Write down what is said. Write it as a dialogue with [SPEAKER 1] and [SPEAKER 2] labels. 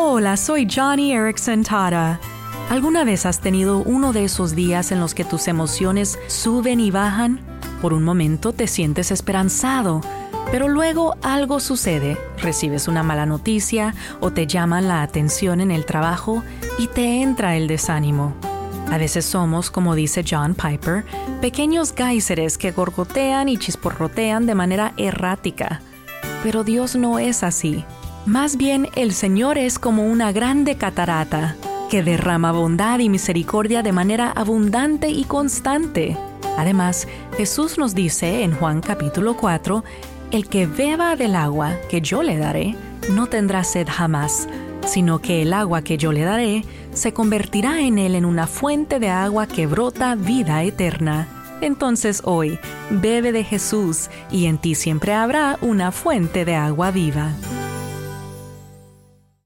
[SPEAKER 1] Hola, soy Johnny Erickson Tara. ¿Alguna vez has tenido uno de esos días en los que tus emociones suben y bajan? Por un momento te sientes esperanzado, pero luego algo sucede, recibes una mala noticia o te llaman la atención en el trabajo y te entra el desánimo. A veces somos, como dice John Piper, pequeños geyseres que gorgotean y chisporrotean de manera errática. Pero Dios no es así. Más bien, el Señor es como una grande catarata que derrama bondad y misericordia de manera abundante y constante. Además, Jesús nos dice en Juan capítulo 4, el que beba del agua que yo le daré, no tendrá sed jamás, sino que el agua que yo le daré se convertirá en él en una fuente de agua que brota vida eterna. Entonces hoy, bebe de Jesús y en ti siempre habrá una fuente de agua viva.